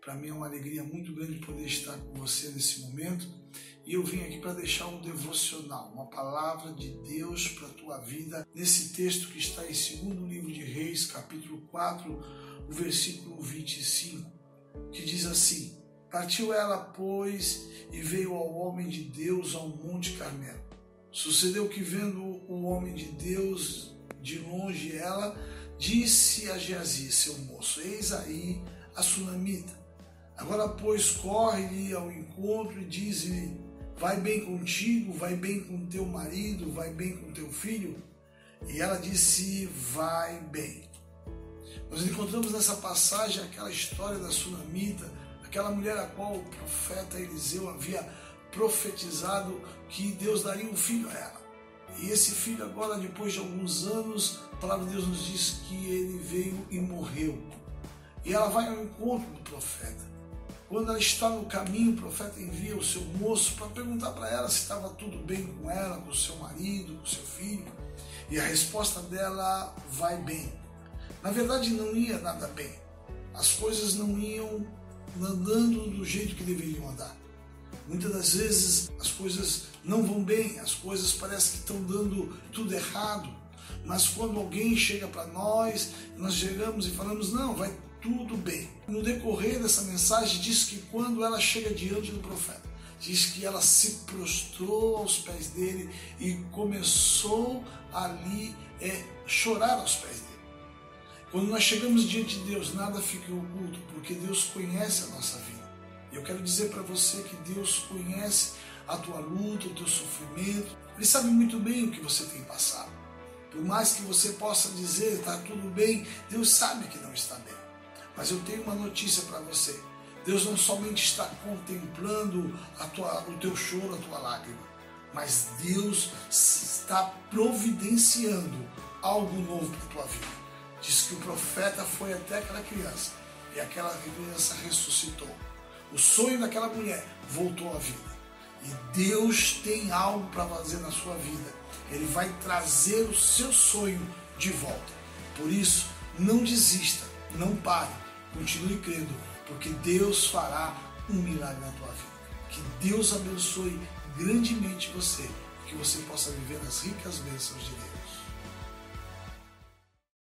Para mim é uma alegria muito grande poder estar com você nesse momento. E eu vim aqui para deixar um devocional, uma palavra de Deus para a tua vida, nesse texto que está em 2 livro de Reis, capítulo 4, o versículo 25, que diz assim: Partiu ela, pois, e veio ao homem de Deus ao Monte Carmelo. Sucedeu que, vendo o homem de Deus de longe, ela disse a Geazi, seu moço: Eis aí a sunamita. Agora, pois, corre-lhe ao encontro e diz-lhe: Vai bem contigo, vai bem com teu marido, vai bem com teu filho. E ela disse: Vai bem. Nós encontramos nessa passagem aquela história da sunamita, aquela mulher a qual o profeta Eliseu havia profetizado que Deus daria um filho a ela. E esse filho, agora, depois de alguns anos, a palavra de Deus nos diz que ele veio e morreu. E ela vai ao encontro do profeta. Quando ela está no caminho, o profeta envia o seu moço para perguntar para ela se estava tudo bem com ela, com o seu marido, com o seu filho. E a resposta dela vai bem. Na verdade, não ia nada bem. As coisas não iam andando do jeito que deveriam andar. Muitas das vezes as coisas não vão bem, as coisas parecem que estão dando tudo errado. Mas quando alguém chega para nós, nós chegamos e falamos: não, vai tudo bem. No decorrer dessa mensagem, diz que quando ela chega diante do profeta, diz que ela se prostrou aos pés dele e começou ali é, chorar aos pés dele. Quando nós chegamos diante de Deus, nada fica oculto, porque Deus conhece a nossa vida. Eu quero dizer para você que Deus conhece a tua luta, o teu sofrimento. Ele sabe muito bem o que você tem passado. Por mais que você possa dizer está tudo bem, Deus sabe que não está bem. Mas eu tenho uma notícia para você. Deus não somente está contemplando tua, o teu choro, a tua lágrima, mas Deus está providenciando algo novo para a tua vida. Diz que o profeta foi até aquela criança e aquela criança ressuscitou. O sonho daquela mulher voltou à vida. E Deus tem algo para fazer na sua vida. Ele vai trazer o seu sonho de volta. Por isso, não desista, não pare Continue crendo, porque Deus fará um milagre na tua vida. Que Deus abençoe grandemente você, que você possa viver as ricas bênçãos de Deus.